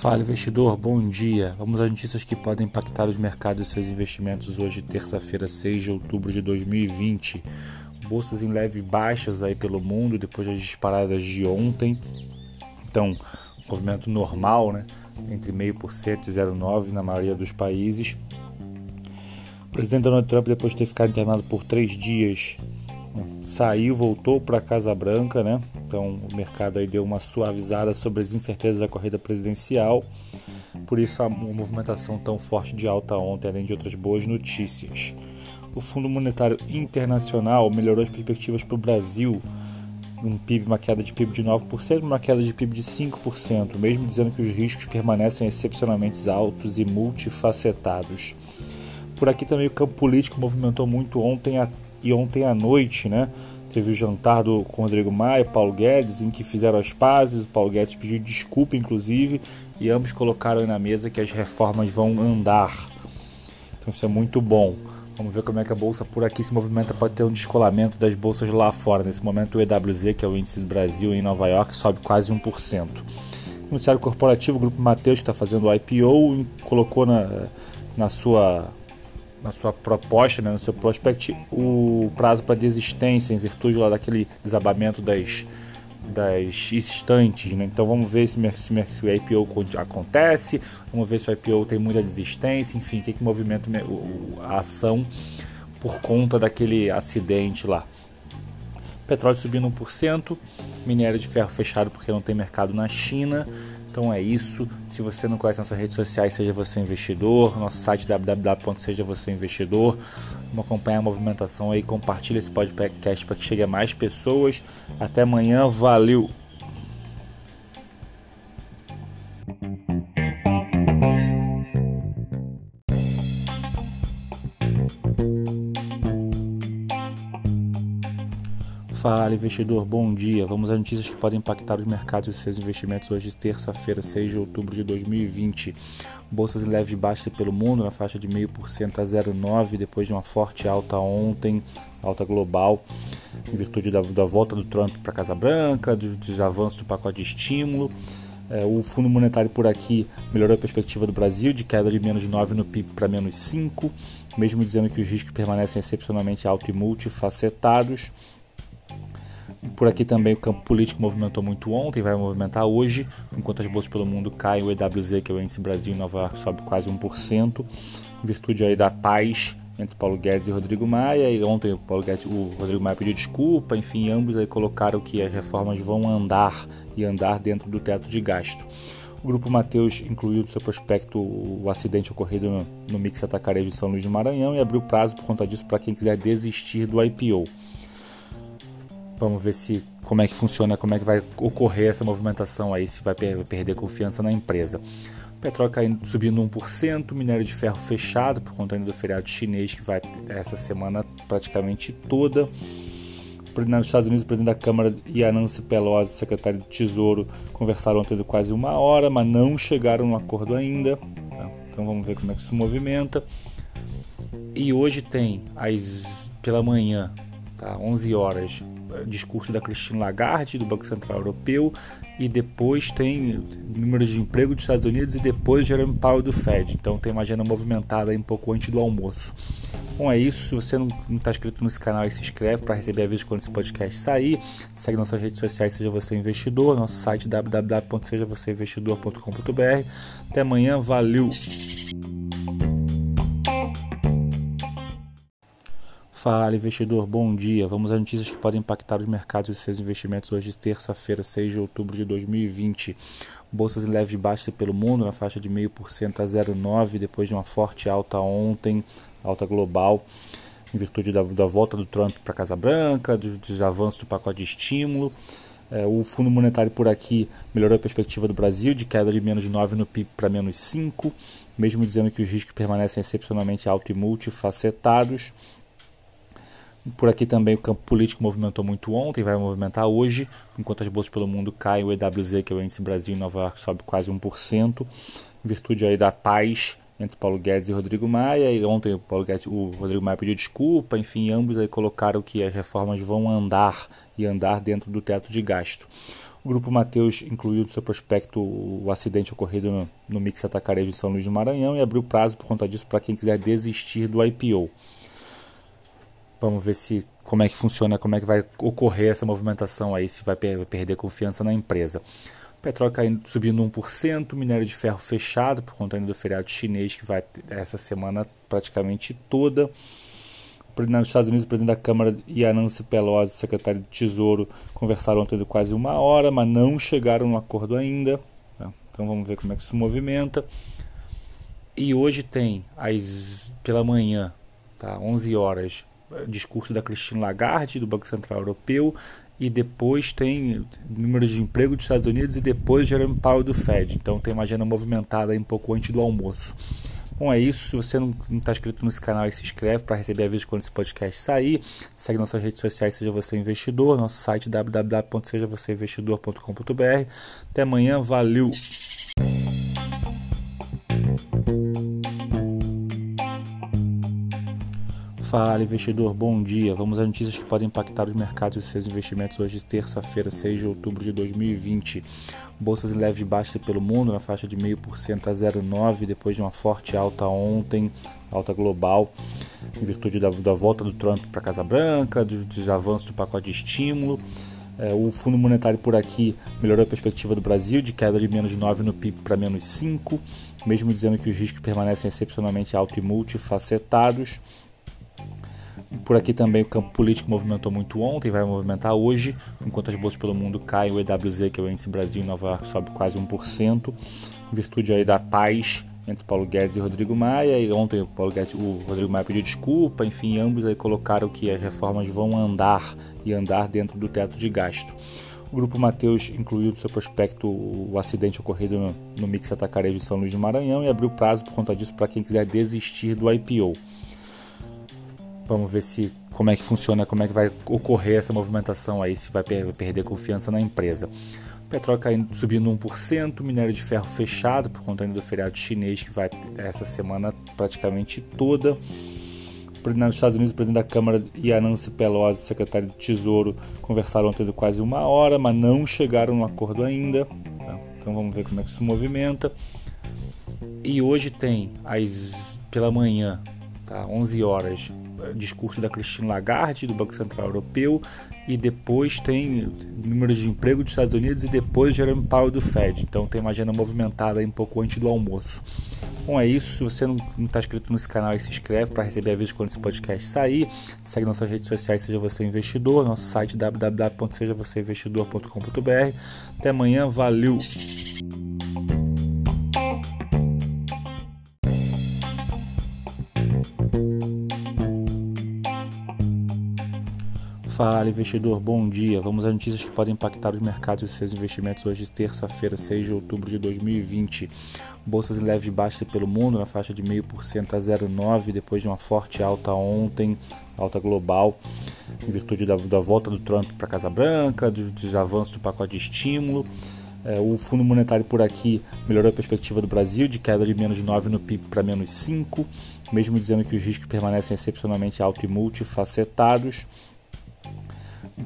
Fala investidor, bom dia. Vamos às notícias que podem impactar os mercados e seus investimentos hoje, terça-feira, 6 de outubro de 2020. Bolsas em leve baixas aí pelo mundo depois das disparadas de ontem. Então, movimento normal, né? Entre 0,5% e 0,9% na maioria dos países. O presidente Donald Trump, depois de ter ficado internado por três dias, saiu, voltou para a Casa Branca, né? Então o mercado aí deu uma suavizada sobre as incertezas da corrida presidencial. Por isso a movimentação tão forte de alta ontem, além de outras boas notícias. O Fundo Monetário Internacional melhorou as perspectivas para o Brasil, um PIB, uma queda de PIB de 9%, uma queda de PIB de 5%, mesmo dizendo que os riscos permanecem excepcionalmente altos e multifacetados. Por aqui também o campo político movimentou muito ontem e ontem à noite, né? Teve o jantar do, com Rodrigo Maia Paulo Guedes, em que fizeram as pazes. O Paulo Guedes pediu desculpa, inclusive, e ambos colocaram na mesa que as reformas vão andar. Então isso é muito bom. Vamos ver como é que a bolsa por aqui se movimenta. Pode ter um descolamento das bolsas lá fora. Nesse momento, o EWZ, que é o índice do Brasil em Nova York, sobe quase 1%. O noticiário corporativo, o Grupo Mateus, que está fazendo o IPO, colocou na, na sua na sua proposta, né, no seu prospect, o prazo para desistência em virtude lá daquele desabamento das, das estantes. Né? Então vamos ver se, se, se, o IPO acontece, vamos ver se o IPO tem muita desistência, enfim, o que, que movimenta a ação por conta daquele acidente lá. Petróleo subindo 1%, minério de ferro fechado porque não tem mercado na China. Então é isso. Se você não conhece nossas redes sociais, seja você investidor, nosso site www.sejavocêinvestidor. Vamos acompanhar a movimentação aí, compartilha esse podcast para que chegue a mais pessoas. Até amanhã, valeu! Fala investidor, bom dia. Vamos às notícias que podem impactar os mercados e seus investimentos hoje, terça-feira, 6 de outubro de 2020. Bolsas em leve baixa pelo mundo, na faixa de 0,5% a 0,9%, depois de uma forte alta ontem, alta global, em virtude da, da volta do Trump para a Casa Branca, dos, dos avanços do pacote de estímulo. É, o Fundo Monetário por aqui melhorou a perspectiva do Brasil, de queda de menos 9 no PIB para menos 5, mesmo dizendo que os riscos permanecem excepcionalmente altos e multifacetados. Por aqui também o campo político movimentou muito ontem, vai movimentar hoje, enquanto as bolsas pelo mundo caem, o EWZ, que é o índice Brasil em Nova York, sobe quase 1%, em virtude aí da paz entre Paulo Guedes e Rodrigo Maia, e ontem o, Paulo Guedes, o Rodrigo Maia pediu desculpa, enfim, ambos aí colocaram que as reformas vão andar e andar dentro do teto de gasto. O Grupo Mateus incluiu no seu prospecto o acidente ocorrido no, no Mix Atacarejo de São Luís de Maranhão e abriu prazo por conta disso para quem quiser desistir do IPO. Vamos ver se como é que funciona, como é que vai ocorrer essa movimentação aí, se vai per perder confiança na empresa. Petróleo caindo, subindo 1%, minério de ferro fechado por conta do feriado chinês que vai essa semana praticamente toda. Nos Estados Unidos, o presidente da Câmara e a Nancy Pelosi, secretário do Tesouro, conversaram ontem quase uma hora, mas não chegaram no acordo ainda. Tá? Então vamos ver como é que se movimenta. E hoje tem, às, pela manhã, tá? 11 horas, discurso da Christine Lagarde, do Banco Central Europeu, e depois tem números de emprego dos Estados Unidos e depois Jerome Powell do Fed. Então tem uma agenda movimentada aí um pouco antes do almoço. Bom, é isso. Se você não está inscrito nesse canal, se inscreve para receber avisos quando esse podcast sair. Segue nossas redes sociais, seja você investidor, nosso site www.sejavocêinvestidor.com.br. Até amanhã, valeu! Fala investidor, bom dia. Vamos às notícias que podem impactar os mercados e seus investimentos hoje, terça-feira, 6 de outubro de 2020. Bolsas em leve baixa pelo mundo, na faixa de 0,5% a 0,9%, depois de uma forte alta ontem, alta global, em virtude da, da volta do Trump para a Casa Branca, dos, dos avanços do pacote de estímulo. É, o Fundo Monetário por aqui melhorou a perspectiva do Brasil, de queda de menos 9 no PIB para menos 5, mesmo dizendo que os riscos permanecem excepcionalmente altos e multifacetados. Por aqui também o campo político movimentou muito ontem, vai movimentar hoje, enquanto as bolsas pelo mundo caem, o EWZ, que é o índice Brasil em Nova York, sobe quase 1%, em virtude aí da paz entre Paulo Guedes e Rodrigo Maia. E ontem o, Paulo Guedes, o Rodrigo Maia pediu desculpa, enfim, ambos aí colocaram que as reformas vão andar e andar dentro do teto de gasto. O Grupo Mateus incluiu no seu prospecto o acidente ocorrido no, no Mix Atacarejo de São Luís do Maranhão e abriu prazo por conta disso para quem quiser desistir do IPO. Vamos ver se como é que funciona, como é que vai ocorrer essa movimentação aí, se vai perder confiança na empresa. Petróleo caindo, subindo 1%, minério de ferro fechado por conta do feriado chinês que vai essa semana praticamente toda. Nos Estados Unidos, o presidente da Câmara e a Nancy Pelosi, secretário do Tesouro, conversaram ontem de quase uma hora, mas não chegaram no acordo ainda. Tá? Então vamos ver como é que se movimenta. E hoje tem, às, pela manhã, tá, 11 horas, discurso da Christine Lagarde, do Banco Central Europeu, e depois tem número de emprego dos Estados Unidos e depois Jerome Powell do Fed. Então tem uma agenda movimentada aí um pouco antes do almoço. Bom, é isso. Se você não está inscrito nesse canal, se inscreve para receber aviso quando esse podcast sair. Segue nossas redes sociais, seja você investidor, nosso site www.sejavocêinvestidor.com.br. Até amanhã, valeu! Fala investidor, bom dia. Vamos às notícias que podem impactar os mercados e seus investimentos hoje, terça-feira, 6 de outubro de 2020. Bolsas em leve baixa pelo mundo, na faixa de 0,5% a 0,9%, depois de uma forte alta ontem, alta global, em virtude da, da volta do Trump para a Casa Branca, dos, dos avanços do pacote de estímulo. É, o Fundo Monetário por aqui melhorou a perspectiva do Brasil, de queda de menos 9 no PIB para menos 5, mesmo dizendo que os riscos permanecem excepcionalmente altos e multifacetados. Por aqui também o campo político movimentou muito ontem, vai movimentar hoje, enquanto as bolsas pelo mundo caem, o EWZ, que é o índice Brasil em Nova York, sobe quase 1%, em virtude aí da paz entre Paulo Guedes e Rodrigo Maia. E ontem o, Paulo Guedes, o Rodrigo Maia pediu desculpa, enfim, ambos aí colocaram que as reformas vão andar e andar dentro do teto de gasto. O Grupo Mateus incluiu no seu prospecto o acidente ocorrido no, no Mix Atacarejo de São Luís do Maranhão e abriu prazo por conta disso para quem quiser desistir do IPO. Vamos ver se como é que funciona, como é que vai ocorrer essa movimentação aí, se vai perder confiança na empresa. Petróleo caindo, subindo 1%, minério de ferro fechado por conta do feriado chinês que vai essa semana praticamente toda. Nos Estados Unidos, o presidente da Câmara e a Nancy Pelosi, secretário do Tesouro, conversaram ontem de quase uma hora, mas não chegaram no acordo ainda. Tá? Então vamos ver como é que se movimenta. E hoje tem, às, pela manhã, tá? 11 horas, discurso da Christine Lagarde, do Banco Central Europeu, e depois tem número de emprego dos Estados Unidos e depois Jerome Powell do Fed. Então tem uma agenda movimentada aí um pouco antes do almoço. Bom, é isso. Se você não está inscrito nesse canal, se inscreve para receber aviso quando esse podcast sair. Segue nossas redes sociais, seja você investidor, nosso site www.sejavocêinvestidor.com.br. Até amanhã, valeu! Fala investidor, bom dia. Vamos às notícias que podem impactar os mercados e seus investimentos hoje, terça-feira, 6 de outubro de 2020. Bolsas em leve baixa pelo mundo, na faixa de 0,5% a 0,9%, depois de uma forte alta ontem, alta global, em virtude da, da volta do Trump para a Casa Branca, dos, dos avanços do pacote de estímulo. É, o Fundo Monetário por aqui melhorou a perspectiva do Brasil, de queda de menos 9 no PIB para menos 5, mesmo dizendo que os riscos permanecem excepcionalmente altos e multifacetados.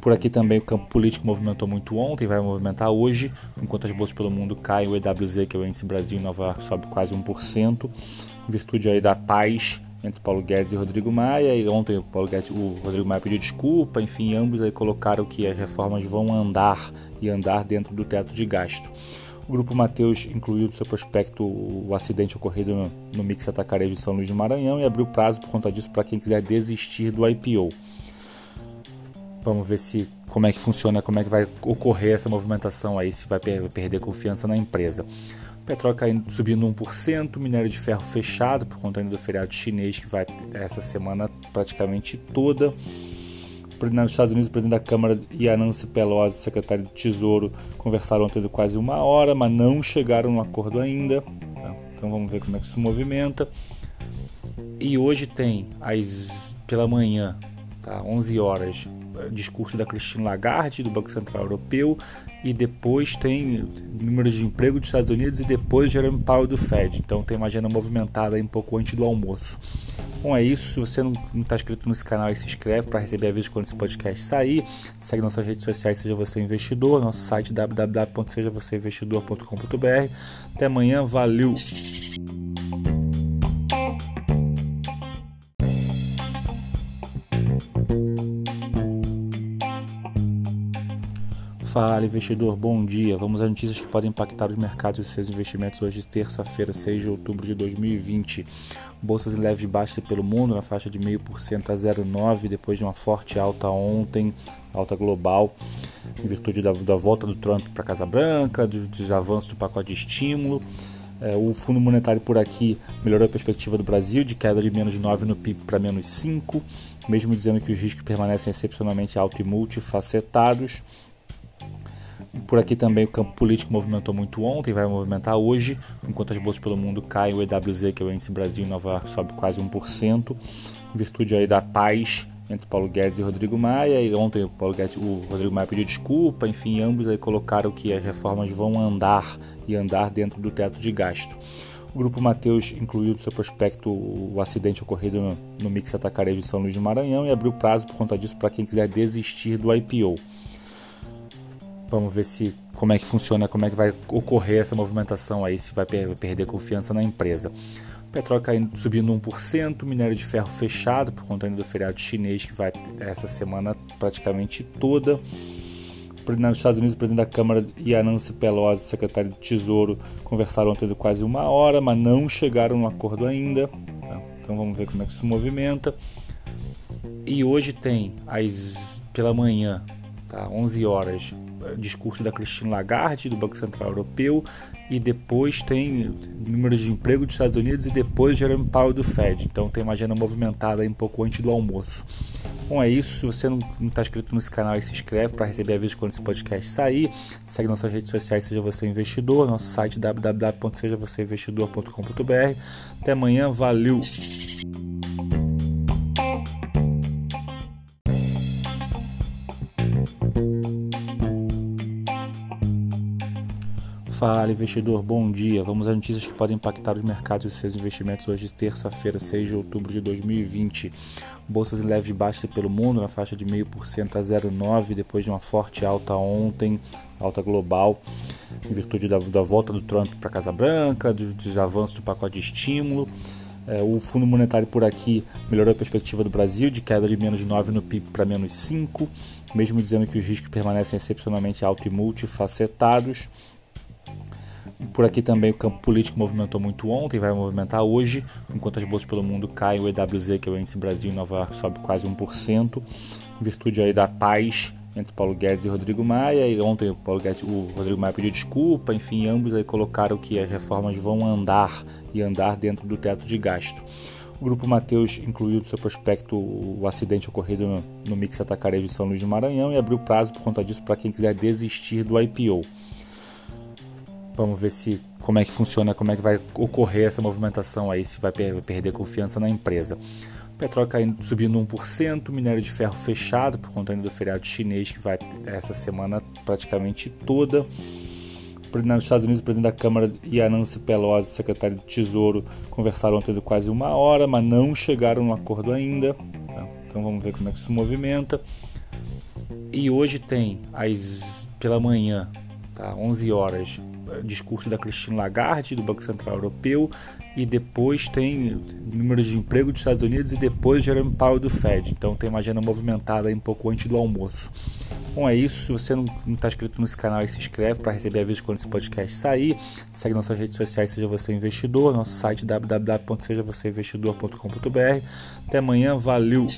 Por aqui também o campo político movimentou muito ontem, vai movimentar hoje, enquanto as bolsas pelo mundo caem, o EWZ, que é o índice Brasil Nova York, sobe quase 1%, em virtude aí da paz entre Paulo Guedes e Rodrigo Maia. E ontem o, Paulo Guedes, o Rodrigo Maia pediu desculpa, enfim, ambos aí colocaram que as reformas vão andar e andar dentro do teto de gasto. O Grupo Mateus incluiu no seu prospecto o acidente ocorrido no, no Mix Atacarejo de São Luís do Maranhão e abriu prazo por conta disso para quem quiser desistir do IPO. Vamos ver se como é que funciona, como é que vai ocorrer essa movimentação aí, se vai perder confiança na empresa. Petróleo caindo, subindo 1%, minério de ferro fechado por conta do feriado chinês que vai essa semana praticamente toda. Nos Estados Unidos, o presidente da Câmara e a Nancy Pelosi, secretário do Tesouro, conversaram ontem de quase uma hora, mas não chegaram no acordo ainda. Tá? Então vamos ver como é que se movimenta. E hoje tem, às, pela manhã, tá? 11 horas, discurso da Christine Lagarde, do Banco Central Europeu, e depois tem números de emprego dos Estados Unidos e depois Jerome Powell do Fed. Então tem uma agenda movimentada um pouco antes do almoço. Bom, é isso. Se você não está inscrito nesse canal, se inscreve para receber avisos quando esse podcast sair. Segue nossas redes sociais, seja você investidor, nosso site www.sejavocêinvestidor.com.br. Até amanhã, valeu! Fala investidor, bom dia. Vamos às notícias que podem impactar os mercados e seus investimentos hoje, terça-feira, 6 de outubro de 2020. Bolsas em leve baixa pelo mundo, na faixa de 0,5% a 0,9%, depois de uma forte alta ontem, alta global, em virtude da, da volta do Trump para a Casa Branca, dos, dos avanços do pacote de estímulo. É, o Fundo Monetário por aqui melhorou a perspectiva do Brasil, de queda de menos 9 no PIB para menos 5, mesmo dizendo que os riscos permanecem excepcionalmente altos e multifacetados. Por aqui também o campo político movimentou muito ontem, vai movimentar hoje, enquanto as bolsas pelo mundo caem, o EWZ, que é o índice Brasil em Nova York, sobe quase 1%, em virtude aí da paz entre Paulo Guedes e Rodrigo Maia, e ontem o, Paulo Guedes, o Rodrigo Maia pediu desculpa, enfim, ambos aí colocaram que as reformas vão andar e andar dentro do teto de gasto. O Grupo Mateus incluiu no seu prospecto o acidente ocorrido no, no Mix Atacarejo de São Luís de Maranhão e abriu prazo por conta disso para quem quiser desistir do IPO. Vamos ver se como é que funciona, como é que vai ocorrer essa movimentação aí, se vai perder confiança na empresa. Petróleo caindo, subindo 1%, minério de ferro fechado por conta do feriado chinês que vai essa semana praticamente toda. Nos Estados Unidos, o presidente da Câmara e a Nancy Pelosi, secretário do Tesouro, conversaram ontem de quase uma hora, mas não chegaram no acordo ainda. Tá? Então vamos ver como é que se movimenta. E hoje tem, às, pela manhã, tá? 11 horas, discurso da Christine Lagarde, do Banco Central Europeu, e depois tem números de emprego dos Estados Unidos e depois Jerome Powell do Fed. Então tem uma agenda movimentada aí um pouco antes do almoço. Bom, é isso. Se você não está inscrito nesse canal, se inscreve para receber avisos quando esse podcast sair. Segue nossas redes sociais, seja você investidor, nosso site www.sejavocêinvestidor.com.br. Até amanhã, valeu! Fala investidor, bom dia. Vamos às notícias que podem impactar os mercados e seus investimentos hoje, terça-feira, 6 de outubro de 2020. Bolsas em leve baixa pelo mundo, na faixa de 0,5% a 0,9%, depois de uma forte alta ontem, alta global, em virtude da, da volta do Trump para a Casa Branca, dos, dos avanços do pacote de estímulo. É, o Fundo Monetário por aqui melhorou a perspectiva do Brasil, de queda de menos 9 no PIB para menos 5, mesmo dizendo que os riscos permanecem excepcionalmente altos e multifacetados. Por aqui também o campo político movimentou muito ontem, vai movimentar hoje, enquanto as bolsas pelo mundo caem, o EWZ, que é o índice Brasil em Nova York, sobe quase 1%, em virtude aí da paz entre Paulo Guedes e Rodrigo Maia, e ontem o, Paulo Guedes, o Rodrigo Maia pediu desculpa, enfim, ambos aí colocaram que as reformas vão andar e andar dentro do teto de gasto. O Grupo Mateus incluiu no seu prospecto o acidente ocorrido no, no Mix Atacarejo de São Luís de Maranhão e abriu prazo por conta disso para quem quiser desistir do IPO. Vamos ver se como é que funciona, como é que vai ocorrer essa movimentação aí, se vai perder confiança na empresa. Petróleo caindo, subindo 1%, minério de ferro fechado por conta do feriado chinês que vai essa semana praticamente toda. Nos Estados Unidos, o presidente da Câmara e a Nancy Pelosi, secretário do Tesouro, conversaram ontem de quase uma hora, mas não chegaram no acordo ainda. Tá? Então vamos ver como é que se movimenta. E hoje tem, às, pela manhã, tá? 11 horas, discurso da Christine Lagarde, do Banco Central Europeu, e depois tem números de emprego dos Estados Unidos e depois Jerome Powell do Fed. Então tem uma agenda movimentada aí um pouco antes do almoço. Bom, é isso. Se você não está inscrito nesse canal, se inscreve para receber avisos quando esse podcast sair. Segue nossas redes sociais, seja você investidor, nosso site www.sejavocêinvestidor.com.br. Até amanhã, valeu!